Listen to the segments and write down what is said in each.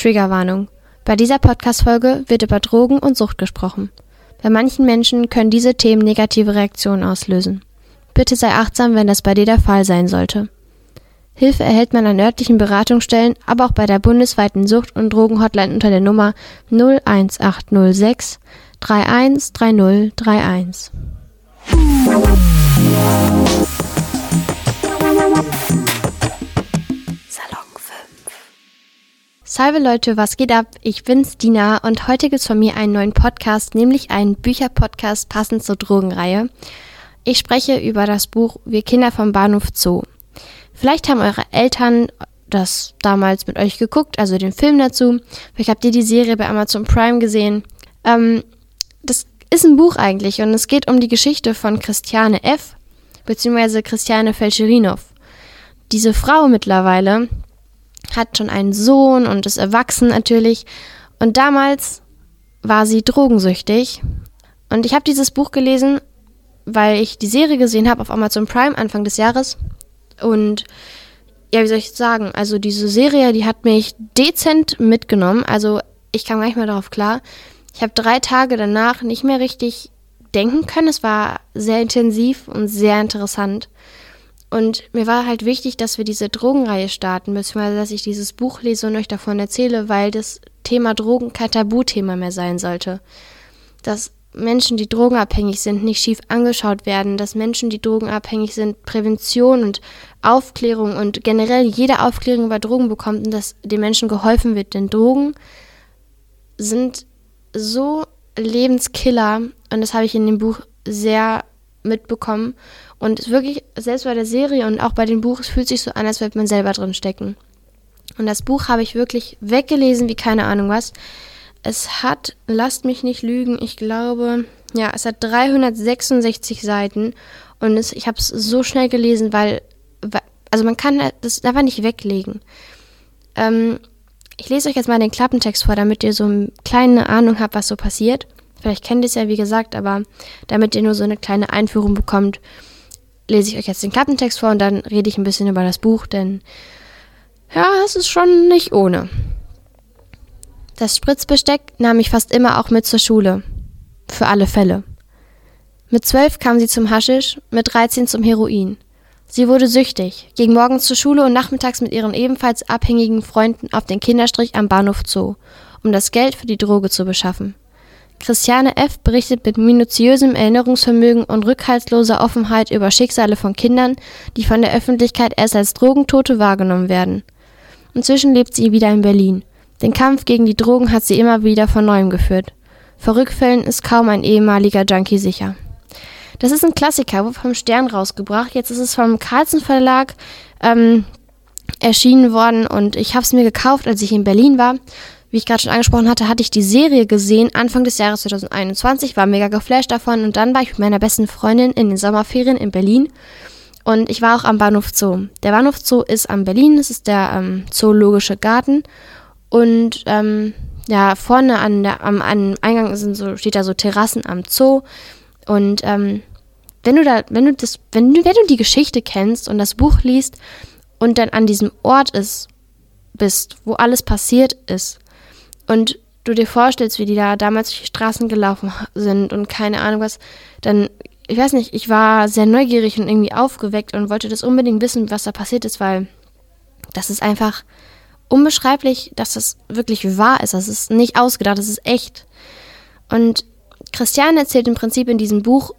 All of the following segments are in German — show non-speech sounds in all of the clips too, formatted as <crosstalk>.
Triggerwarnung. Bei dieser Podcast-Folge wird über Drogen und Sucht gesprochen. Bei manchen Menschen können diese Themen negative Reaktionen auslösen. Bitte sei achtsam, wenn das bei dir der Fall sein sollte. Hilfe erhält man an örtlichen Beratungsstellen, aber auch bei der bundesweiten Sucht- und Drogenhotline unter der Nummer 01806 313031. Salve Leute, was geht ab? Ich bin's Dina und heute gibt's von mir einen neuen Podcast, nämlich einen Bücherpodcast passend zur Drogenreihe. Ich spreche über das Buch Wir Kinder vom Bahnhof Zoo. Vielleicht haben eure Eltern das damals mit euch geguckt, also den Film dazu. Vielleicht habt ihr die Serie bei Amazon Prime gesehen. Ähm, das ist ein Buch eigentlich und es geht um die Geschichte von Christiane F. beziehungsweise Christiane Felscherinov. Diese Frau mittlerweile hat schon einen Sohn und ist erwachsen natürlich. Und damals war sie drogensüchtig. Und ich habe dieses Buch gelesen, weil ich die Serie gesehen habe auf Amazon Prime Anfang des Jahres. Und ja, wie soll ich sagen? Also diese Serie, die hat mich dezent mitgenommen. Also ich kam gar nicht mehr darauf klar. Ich habe drei Tage danach nicht mehr richtig denken können. Es war sehr intensiv und sehr interessant. Und mir war halt wichtig, dass wir diese Drogenreihe starten, beziehungsweise dass ich dieses Buch lese und euch davon erzähle, weil das Thema Drogen kein Tabuthema mehr sein sollte. Dass Menschen, die drogenabhängig sind, nicht schief angeschaut werden, dass Menschen, die drogenabhängig sind, Prävention und Aufklärung und generell jede Aufklärung über Drogen bekommt und dass den Menschen geholfen wird. Denn Drogen sind so Lebenskiller und das habe ich in dem Buch sehr mitbekommen. Und wirklich, selbst bei der Serie und auch bei dem Buch, es fühlt sich so an, als würde man selber drin stecken. Und das Buch habe ich wirklich weggelesen, wie keine Ahnung was. Es hat, lasst mich nicht lügen, ich glaube, ja, es hat 366 Seiten und es, ich habe es so schnell gelesen, weil, also man kann das einfach nicht weglegen. Ähm, ich lese euch jetzt mal den Klappentext vor, damit ihr so eine kleine Ahnung habt, was so passiert. Vielleicht kennt ihr es ja, wie gesagt, aber damit ihr nur so eine kleine Einführung bekommt, lese ich euch jetzt den Klappentext vor und dann rede ich ein bisschen über das Buch, denn ja, es ist schon nicht ohne. Das Spritzbesteck nahm ich fast immer auch mit zur Schule. Für alle Fälle. Mit zwölf kam sie zum Haschisch, mit 13 zum Heroin. Sie wurde süchtig, ging morgens zur Schule und nachmittags mit ihren ebenfalls abhängigen Freunden auf den Kinderstrich am Bahnhof Zoo, um das Geld für die Droge zu beschaffen. Christiane F. berichtet mit minutiösem Erinnerungsvermögen und rückhaltsloser Offenheit über Schicksale von Kindern, die von der Öffentlichkeit erst als Drogentote wahrgenommen werden. Inzwischen lebt sie wieder in Berlin. Den Kampf gegen die Drogen hat sie immer wieder von neuem geführt. Vor Rückfällen ist kaum ein ehemaliger Junkie sicher. Das ist ein Klassiker, vom Stern rausgebracht. Jetzt ist es vom Carlsen Verlag ähm, erschienen worden und ich habe es mir gekauft, als ich in Berlin war wie ich gerade schon angesprochen hatte, hatte ich die Serie gesehen Anfang des Jahres 2021, war mega geflasht davon und dann war ich mit meiner besten Freundin in den Sommerferien in Berlin und ich war auch am Bahnhof Zoo. Der Bahnhof Zoo ist am Berlin, das ist der ähm, Zoologische Garten und ähm, ja, vorne an der, am, am Eingang sind so, steht da so Terrassen am Zoo und ähm, wenn du da, wenn du das, wenn du, wenn du die Geschichte kennst und das Buch liest und dann an diesem Ort ist, bist, wo alles passiert ist, und du dir vorstellst, wie die da damals durch die Straßen gelaufen sind und keine Ahnung was, dann, ich weiß nicht, ich war sehr neugierig und irgendwie aufgeweckt und wollte das unbedingt wissen, was da passiert ist, weil das ist einfach unbeschreiblich, dass das wirklich wahr ist. Das ist nicht ausgedacht, das ist echt. Und Christiane erzählt im Prinzip in diesem Buch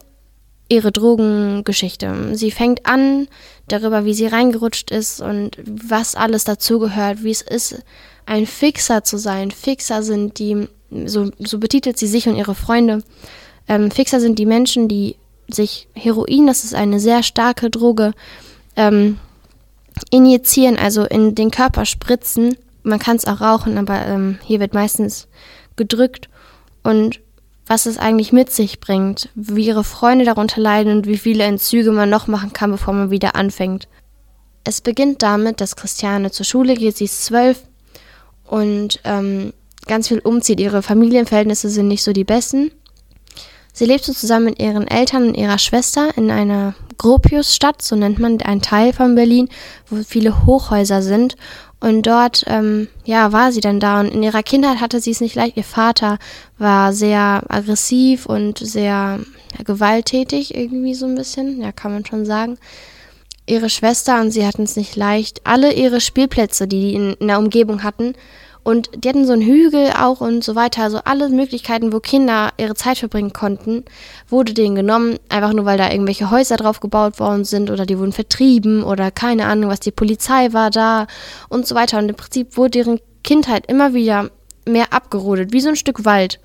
ihre Drogengeschichte. Sie fängt an darüber, wie sie reingerutscht ist und was alles dazugehört, wie es ist, ein Fixer zu sein. Fixer sind die, so, so betitelt sie sich und ihre Freunde. Ähm, Fixer sind die Menschen, die sich Heroin, das ist eine sehr starke Droge, ähm, injizieren, also in den Körper spritzen. Man kann es auch rauchen, aber ähm, hier wird meistens gedrückt. Und was es eigentlich mit sich bringt, wie ihre Freunde darunter leiden und wie viele Entzüge man noch machen kann, bevor man wieder anfängt. Es beginnt damit, dass Christiane zur Schule geht, sie ist zwölf und ähm, ganz viel umzieht. Ihre Familienverhältnisse sind nicht so die besten. Sie lebte zusammen mit ihren Eltern und ihrer Schwester in einer Gropiusstadt, so nennt man einen Teil von Berlin, wo viele Hochhäuser sind. Und dort, ähm, ja, war sie dann da. Und in ihrer Kindheit hatte sie es nicht leicht. Ihr Vater war sehr aggressiv und sehr ja, gewalttätig, irgendwie so ein bisschen, ja, kann man schon sagen. Ihre Schwester und sie hatten es nicht leicht. Alle ihre Spielplätze, die die in, in der Umgebung hatten, und die hatten so einen Hügel auch und so weiter. Also alle Möglichkeiten, wo Kinder ihre Zeit verbringen konnten, wurde denen genommen. Einfach nur, weil da irgendwelche Häuser drauf gebaut worden sind oder die wurden vertrieben oder keine Ahnung, was die Polizei war da und so weiter. Und im Prinzip wurde deren Kindheit immer wieder mehr abgerodet, wie so ein Stück Wald.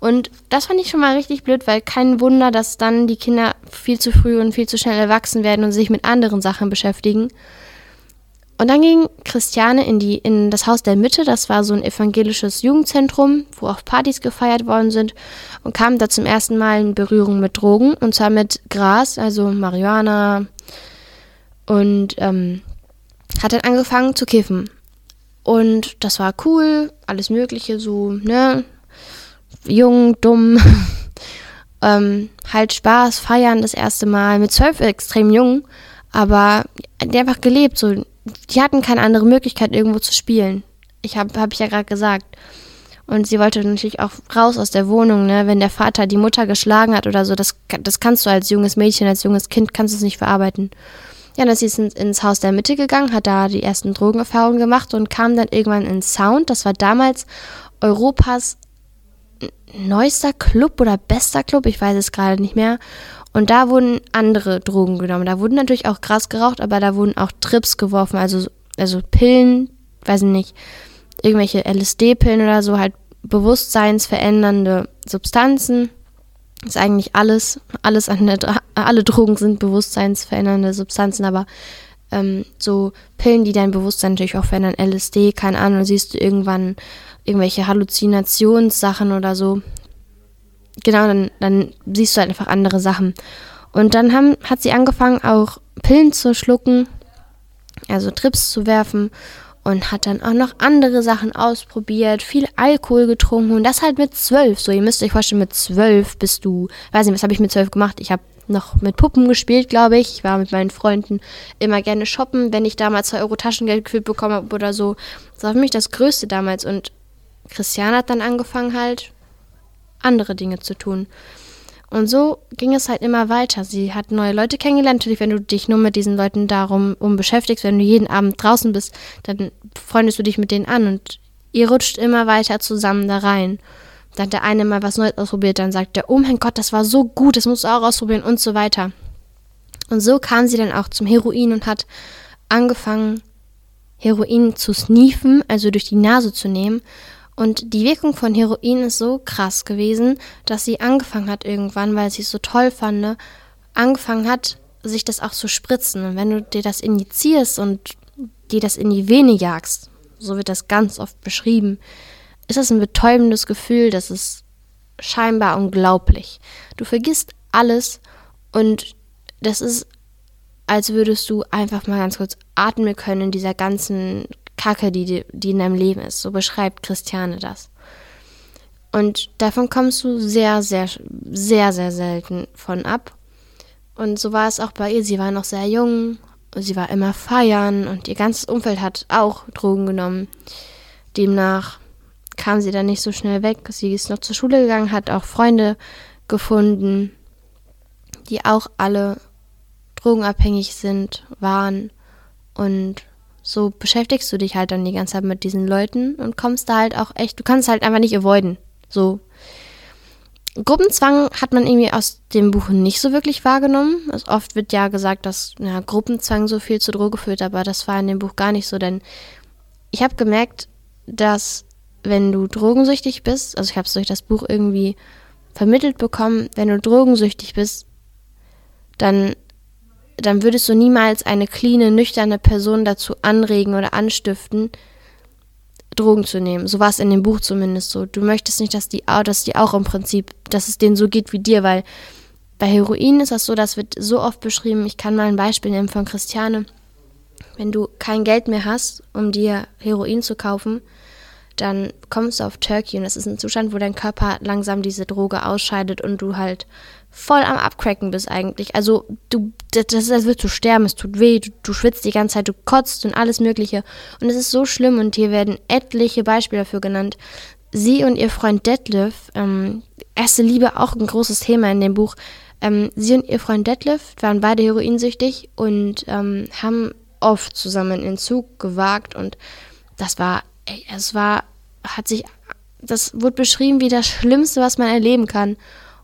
Und das fand ich schon mal richtig blöd, weil kein Wunder, dass dann die Kinder viel zu früh und viel zu schnell erwachsen werden und sich mit anderen Sachen beschäftigen. Und dann ging Christiane in, die, in das Haus der Mitte, das war so ein evangelisches Jugendzentrum, wo auch Partys gefeiert worden sind, und kam da zum ersten Mal in Berührung mit Drogen, und zwar mit Gras, also Marihuana, und ähm, hat dann angefangen zu kiffen. Und das war cool, alles Mögliche, so, ne, jung, dumm, <laughs> ähm, halt Spaß, feiern das erste Mal, mit zwölf extrem jung, aber die einfach gelebt, so die hatten keine andere Möglichkeit, irgendwo zu spielen. Ich habe hab ich ja gerade gesagt. Und sie wollte natürlich auch raus aus der Wohnung, ne? Wenn der Vater die Mutter geschlagen hat oder so, das, das kannst du als junges Mädchen, als junges Kind, kannst du es nicht verarbeiten. Ja, dann ist sie ins, Haus der Mitte gegangen, hat da die ersten Drogenerfahrungen gemacht und kam dann irgendwann ins Sound. Das war damals Europas neuester Club oder bester Club, ich weiß es gerade nicht mehr. Und da wurden andere Drogen genommen. Da wurden natürlich auch Gras geraucht, aber da wurden auch Trips geworfen, also, also Pillen, weiß ich nicht, irgendwelche LSD-Pillen oder so, halt bewusstseinsverändernde Substanzen. ist eigentlich alles, alles an der, alle Drogen sind bewusstseinsverändernde Substanzen, aber ähm, so Pillen, die dein Bewusstsein natürlich auch verändern, LSD, keine Ahnung, siehst du irgendwann irgendwelche Halluzinationssachen oder so genau, dann, dann siehst du halt einfach andere Sachen. Und dann haben, hat sie angefangen, auch Pillen zu schlucken, also Trips zu werfen und hat dann auch noch andere Sachen ausprobiert, viel Alkohol getrunken und das halt mit zwölf. So, ihr müsst euch vorstellen, mit zwölf bist du, weiß nicht, was habe ich mit zwölf gemacht? Ich habe noch mit Puppen gespielt, glaube ich. Ich war mit meinen Freunden immer gerne shoppen, wenn ich damals zwei Euro Taschengeld gefühlt bekommen habe oder so. Das war für mich das Größte damals. Und Christian hat dann angefangen halt andere Dinge zu tun. Und so ging es halt immer weiter. Sie hat neue Leute kennengelernt. Natürlich, wenn du dich nur mit diesen Leuten darum um beschäftigst, wenn du jeden Abend draußen bist, dann freundest du dich mit denen an und ihr rutscht immer weiter zusammen da rein. Dann hat der eine mal was Neues ausprobiert, dann sagt der, oh mein Gott, das war so gut, das musst du auch ausprobieren und so weiter. Und so kam sie dann auch zum Heroin und hat angefangen, Heroin zu sniefen, also durch die Nase zu nehmen und die Wirkung von Heroin ist so krass gewesen, dass sie angefangen hat irgendwann, weil sie es so toll fand, ne, angefangen hat, sich das auch zu spritzen. Und wenn du dir das injizierst und dir das in die Vene jagst, so wird das ganz oft beschrieben, ist das ein betäubendes Gefühl, das ist scheinbar unglaublich. Du vergisst alles und das ist, als würdest du einfach mal ganz kurz atmen können in dieser ganzen Kacke, die, die in deinem Leben ist. So beschreibt Christiane das. Und davon kommst du sehr, sehr, sehr, sehr selten von ab. Und so war es auch bei ihr. Sie war noch sehr jung, sie war immer feiern und ihr ganzes Umfeld hat auch Drogen genommen. Demnach kam sie dann nicht so schnell weg. Sie ist noch zur Schule gegangen, hat auch Freunde gefunden, die auch alle drogenabhängig sind, waren und so beschäftigst du dich halt dann die ganze Zeit mit diesen Leuten und kommst da halt auch echt, du kannst halt einfach nicht avoiden. So. Gruppenzwang hat man irgendwie aus dem Buch nicht so wirklich wahrgenommen. Also oft wird ja gesagt, dass ja, Gruppenzwang so viel zur Droge führt, aber das war in dem Buch gar nicht so, denn ich habe gemerkt, dass wenn du drogensüchtig bist, also ich habe es durch das Buch irgendwie vermittelt bekommen, wenn du drogensüchtig bist, dann dann würdest du niemals eine cleane, nüchterne Person dazu anregen oder anstiften, Drogen zu nehmen. So war es in dem Buch zumindest so. Du möchtest nicht, dass die, dass die auch im Prinzip, dass es denen so geht wie dir, weil bei Heroin ist das so, das wird so oft beschrieben. Ich kann mal ein Beispiel nehmen von Christiane. Wenn du kein Geld mehr hast, um dir Heroin zu kaufen, dann kommst du auf Turkey und das ist ein Zustand, wo dein Körper langsam diese Droge ausscheidet und du halt voll am Abcracken bist eigentlich. Also du, das als würdest du sterben, es tut weh, du, du schwitzt die ganze Zeit, du kotzt und alles Mögliche. Und es ist so schlimm und hier werden etliche Beispiele dafür genannt. Sie und ihr Freund Detlef, ähm, erste Liebe auch ein großes Thema in dem Buch. Ähm, sie und ihr Freund Detlef waren beide heroinsüchtig und ähm, haben oft zusammen in Zug gewagt und das war, ey, es war, hat sich, das wurde beschrieben wie das Schlimmste, was man erleben kann.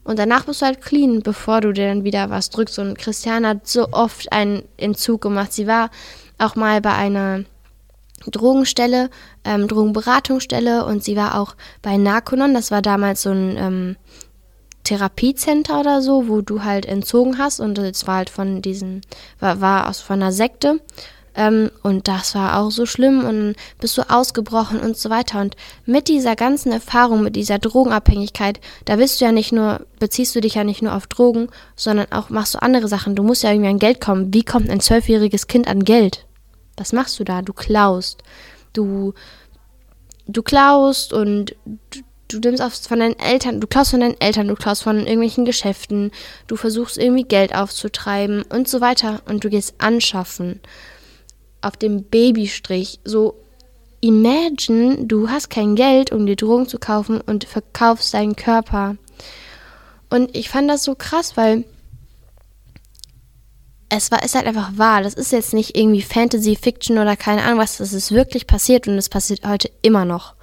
Und danach bist du halt clean, bevor du dir dann wieder was drückst. Und Christiane hat so oft einen Entzug gemacht. Sie war auch mal bei einer Drogenstelle, ähm, Drogenberatungsstelle und sie war auch bei Narconon. Das war damals so ein ähm, Therapiecenter oder so, wo du halt entzogen hast. Und es war halt von diesen, war, war aus von einer Sekte. Ähm, und das war auch so schlimm und bist du ausgebrochen und so weiter. Und mit dieser ganzen Erfahrung, mit dieser Drogenabhängigkeit, da bist du ja nicht nur, beziehst du dich ja nicht nur auf Drogen, sondern auch machst du andere Sachen. Du musst ja irgendwie an Geld kommen. Wie kommt ein zwölfjähriges Kind an Geld? Was machst du da? Du klaust. Du, du klaust und du, du nimmst auf, von deinen Eltern, du klaust von deinen Eltern, du klaust von irgendwelchen Geschäften, du versuchst irgendwie Geld aufzutreiben und so weiter und du gehst anschaffen auf dem Babystrich. So, imagine, du hast kein Geld, um dir Drogen zu kaufen und verkaufst deinen Körper. Und ich fand das so krass, weil es war, ist halt einfach wahr. Das ist jetzt nicht irgendwie Fantasy, Fiction oder keine Ahnung was. Das ist wirklich passiert und es passiert heute immer noch.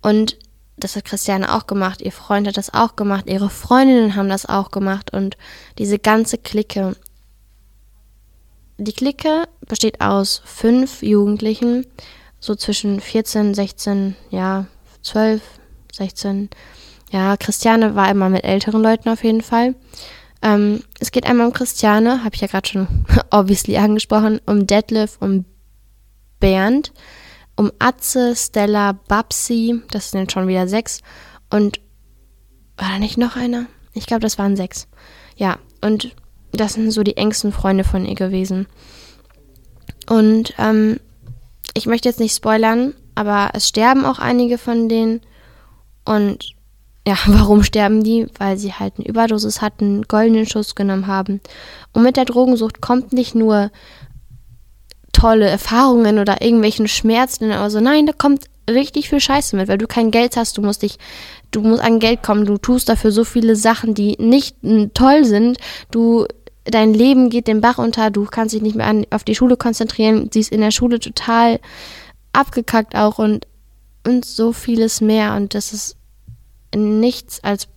Und das hat Christiane auch gemacht, ihr Freund hat das auch gemacht, ihre Freundinnen haben das auch gemacht und diese ganze Clique. Die Clique besteht aus fünf Jugendlichen, so zwischen 14, 16, ja, 12, 16. Ja, Christiane war immer mit älteren Leuten auf jeden Fall. Ähm, es geht einmal um Christiane, habe ich ja gerade schon <laughs> obviously angesprochen, um Detlef, um Bernd, um Atze, Stella, Babsi, das sind schon wieder sechs. Und war da nicht noch einer? Ich glaube, das waren sechs. Ja, und das sind so die engsten Freunde von ihr gewesen. Und ähm, ich möchte jetzt nicht spoilern, aber es sterben auch einige von denen. Und ja, <laughs> warum sterben die? Weil sie halt eine Überdosis hatten, goldenen Schuss genommen haben. Und mit der Drogensucht kommt nicht nur tolle Erfahrungen oder irgendwelchen Schmerzen, aber so, nein, da kommt richtig viel Scheiße mit, weil du kein Geld hast, du musst dich, du musst an Geld kommen, du tust dafür so viele Sachen, die nicht toll sind, du dein Leben geht den Bach unter, du kannst dich nicht mehr an, auf die Schule konzentrieren, sie ist in der Schule total abgekackt auch und, und so vieles mehr und das ist nichts als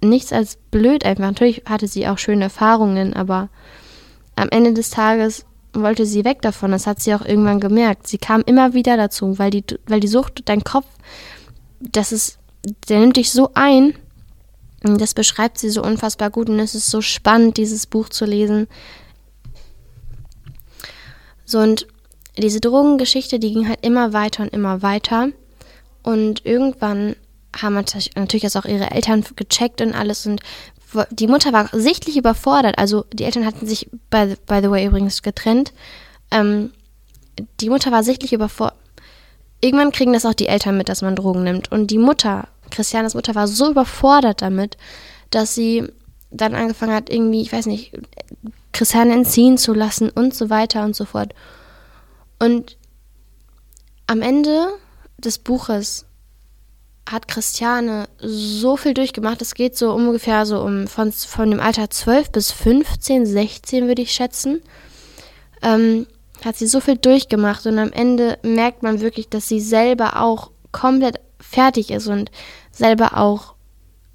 nichts als blöd einfach. Natürlich hatte sie auch schöne Erfahrungen, aber am Ende des Tages wollte sie weg davon. Das hat sie auch irgendwann gemerkt. Sie kam immer wieder dazu, weil die, weil die Sucht, dein Kopf, das ist, der nimmt dich so ein, das beschreibt sie so unfassbar gut und es ist so spannend, dieses Buch zu lesen. So und diese Drogengeschichte, die ging halt immer weiter und immer weiter. Und irgendwann haben natürlich auch ihre Eltern gecheckt und alles und die Mutter war sichtlich überfordert. Also die Eltern hatten sich, by, by the way, übrigens getrennt. Ähm, die Mutter war sichtlich überfordert. Irgendwann kriegen das auch die Eltern mit, dass man Drogen nimmt. Und die Mutter Christianes Mutter war so überfordert damit, dass sie dann angefangen hat, irgendwie, ich weiß nicht, Christiane entziehen zu lassen und so weiter und so fort. Und am Ende des Buches hat Christiane so viel durchgemacht. Es geht so ungefähr so um von, von dem Alter 12 bis 15, 16 würde ich schätzen. Ähm, hat sie so viel durchgemacht und am Ende merkt man wirklich, dass sie selber auch komplett fertig ist und selber auch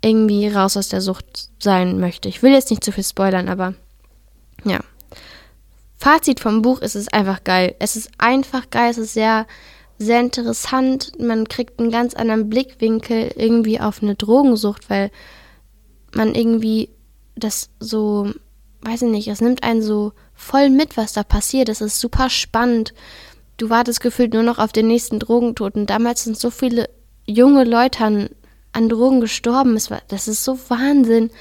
irgendwie raus aus der Sucht sein möchte. Ich will jetzt nicht zu viel spoilern, aber ja. Fazit vom Buch ist es einfach geil. Es ist einfach geil, es ist sehr, sehr interessant. Man kriegt einen ganz anderen Blickwinkel irgendwie auf eine Drogensucht, weil man irgendwie das so, weiß ich nicht, es nimmt einen so voll mit, was da passiert. Es ist super spannend. Du wartest gefühlt nur noch auf den nächsten Drogentoten. Damals sind so viele junge Leute an, an Drogen gestorben. Es war, das ist so Wahnsinn.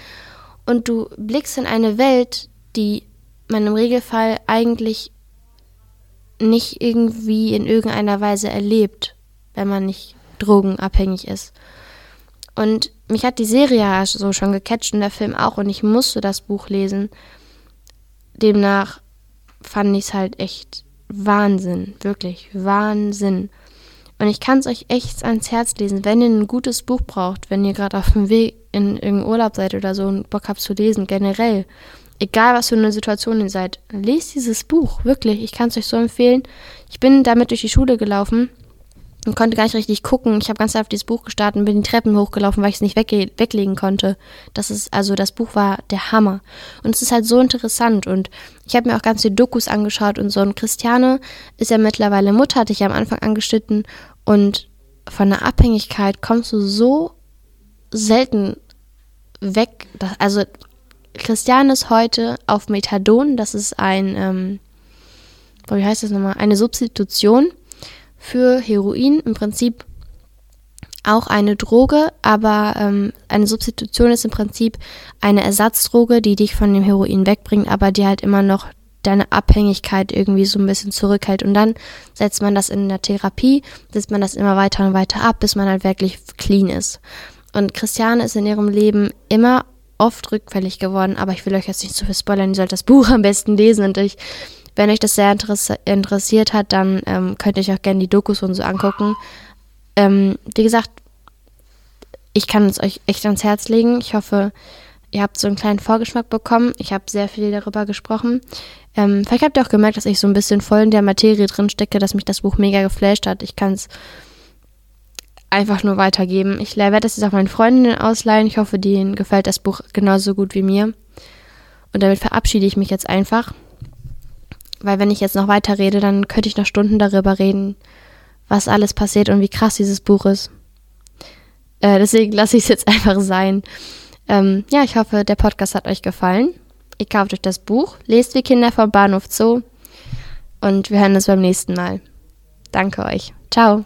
Und du blickst in eine Welt, die man im Regelfall eigentlich nicht irgendwie in irgendeiner Weise erlebt. wenn man nicht drogenabhängig ist. Und mich hat die Serie ja so schon gecatcht und der Film auch und ich musste das Buch lesen. Demnach fand ich es halt echt Wahnsinn, wirklich Wahnsinn. Und ich kann es euch echt ans Herz lesen, wenn ihr ein gutes Buch braucht, wenn ihr gerade auf dem Weg in irgendeinen Urlaub seid oder so und Bock habt zu lesen, generell. Egal, was für eine Situation ihr seid, lest dieses Buch, wirklich. Ich kann es euch so empfehlen. Ich bin damit durch die Schule gelaufen und konnte gar nicht richtig gucken. Ich habe ganz auf dieses Buch gestartet und bin die Treppen hochgelaufen, weil ich es nicht wegge weglegen konnte. Das ist, also das Buch war der Hammer. Und es ist halt so interessant. Und ich habe mir auch ganz viele Dokus angeschaut und so. Und Christiane ist ja mittlerweile Mutter, hatte ich ja am Anfang angeschnitten. Und von der Abhängigkeit kommst du so selten weg. Dass, also Christiane ist heute auf Methadon. Das ist ein, ähm, wie heißt das nochmal? Eine Substitution für Heroin im Prinzip auch eine Droge, aber ähm, eine Substitution ist im Prinzip eine Ersatzdroge, die dich von dem Heroin wegbringt, aber die halt immer noch deine Abhängigkeit irgendwie so ein bisschen zurückhält. Und dann setzt man das in der Therapie, setzt man das immer weiter und weiter ab, bis man halt wirklich clean ist. Und Christiane ist in ihrem Leben immer oft rückfällig geworden, aber ich will euch jetzt nicht zu viel spoilern, ihr sollt das Buch am besten lesen und ich wenn euch das sehr interessiert hat, dann ähm, könnt ihr euch auch gerne die Dokus und so angucken. Ähm, wie gesagt, ich kann es euch echt ans Herz legen. Ich hoffe, ihr habt so einen kleinen Vorgeschmack bekommen. Ich habe sehr viel darüber gesprochen. Ähm, vielleicht habt ihr auch gemerkt, dass ich so ein bisschen voll in der Materie drin stecke, dass mich das Buch mega geflasht hat. Ich kann es einfach nur weitergeben. Ich werde das jetzt auch meinen Freundinnen ausleihen. Ich hoffe, denen gefällt das Buch genauso gut wie mir. Und damit verabschiede ich mich jetzt einfach. Weil wenn ich jetzt noch weiter rede, dann könnte ich noch Stunden darüber reden, was alles passiert und wie krass dieses Buch ist. Äh, deswegen lasse ich es jetzt <laughs> einfach sein. Ähm, ja, ich hoffe, der Podcast hat euch gefallen. Ihr kauft euch das Buch, lest wie Kinder vom Bahnhof Zoo und wir hören uns beim nächsten Mal. Danke euch. Ciao.